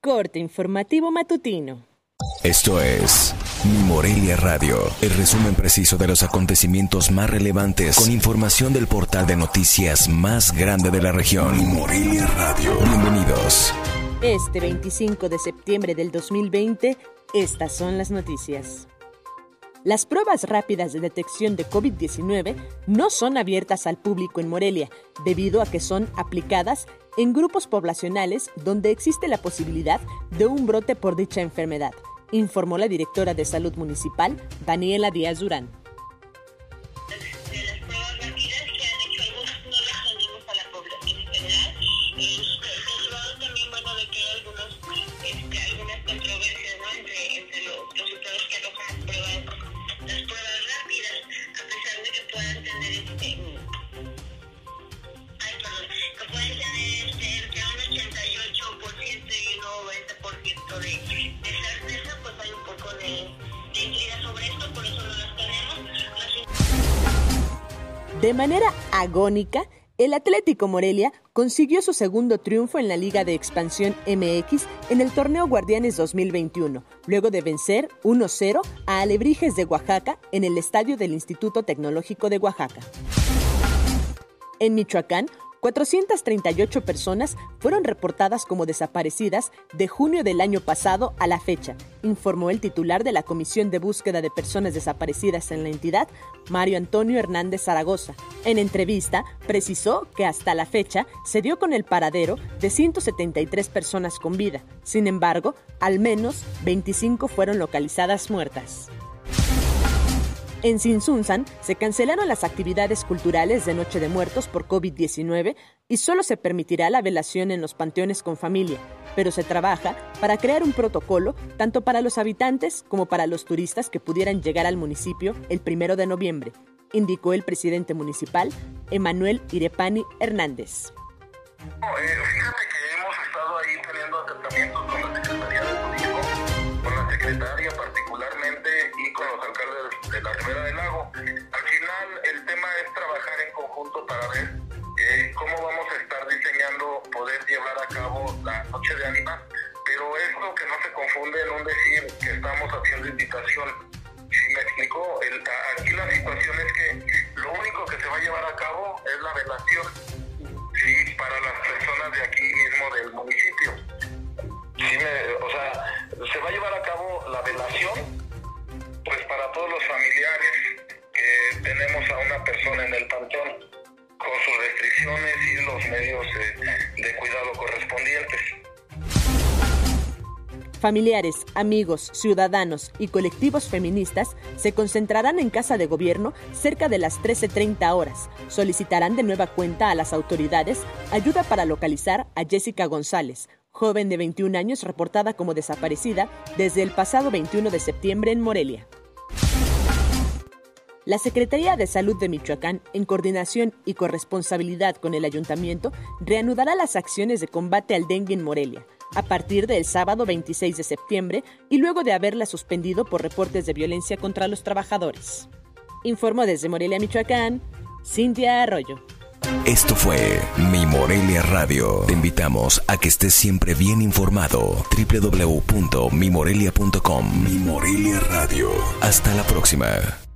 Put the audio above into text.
Corte informativo matutino. Esto es Mi Morelia Radio, el resumen preciso de los acontecimientos más relevantes con información del portal de noticias más grande de la región. Mi Morelia Radio. Bienvenidos. Este 25 de septiembre del 2020, estas son las noticias. Las pruebas rápidas de detección de COVID-19 no son abiertas al público en Morelia, debido a que son aplicadas en grupos poblacionales donde existe la posibilidad de un brote por dicha enfermedad, informó la directora de Salud Municipal, Daniela Díaz Durán. De manera agónica, el Atlético Morelia consiguió su segundo triunfo en la Liga de Expansión MX en el torneo Guardianes 2021, luego de vencer 1-0 a Alebrijes de Oaxaca en el estadio del Instituto Tecnológico de Oaxaca. En Michoacán, 438 personas fueron reportadas como desaparecidas de junio del año pasado a la fecha, informó el titular de la Comisión de Búsqueda de Personas Desaparecidas en la entidad, Mario Antonio Hernández Zaragoza. En entrevista, precisó que hasta la fecha se dio con el paradero de 173 personas con vida. Sin embargo, al menos 25 fueron localizadas muertas. En Sinsunzan se cancelaron las actividades culturales de Noche de Muertos por COVID-19 y solo se permitirá la velación en los panteones con familia, pero se trabaja para crear un protocolo tanto para los habitantes como para los turistas que pudieran llegar al municipio el primero de noviembre, indicó el presidente municipal, Emanuel Irepani Hernández. Eh, fíjate que hemos estado ahí teniendo acercamientos con la Secretaría de Turismo, con la secretaria para ver eh, cómo vamos a estar diseñando poder llevar a cabo la noche de ánima, pero esto que no se confunde en un decir que estamos haciendo invitación. Si me explico, el, aquí la situación es que lo único que se va a llevar a cabo es la velación, sí, para las personas de aquí mismo del municipio. O sea, se va a llevar a cabo la velación pues para todos los familiares que tenemos a una persona en el panteón y los medios de cuidado correspondientes. Familiares, amigos, ciudadanos y colectivos feministas se concentrarán en Casa de Gobierno cerca de las 13.30 horas. Solicitarán de nueva cuenta a las autoridades ayuda para localizar a Jessica González, joven de 21 años reportada como desaparecida desde el pasado 21 de septiembre en Morelia. La Secretaría de Salud de Michoacán, en coordinación y corresponsabilidad con el ayuntamiento, reanudará las acciones de combate al dengue en Morelia a partir del sábado 26 de septiembre y luego de haberla suspendido por reportes de violencia contra los trabajadores. Informó desde Morelia, Michoacán, Cintia Arroyo. Esto fue Mi Morelia Radio. Te invitamos a que estés siempre bien informado. www.mimorelia.com Mi Morelia Radio. Hasta la próxima.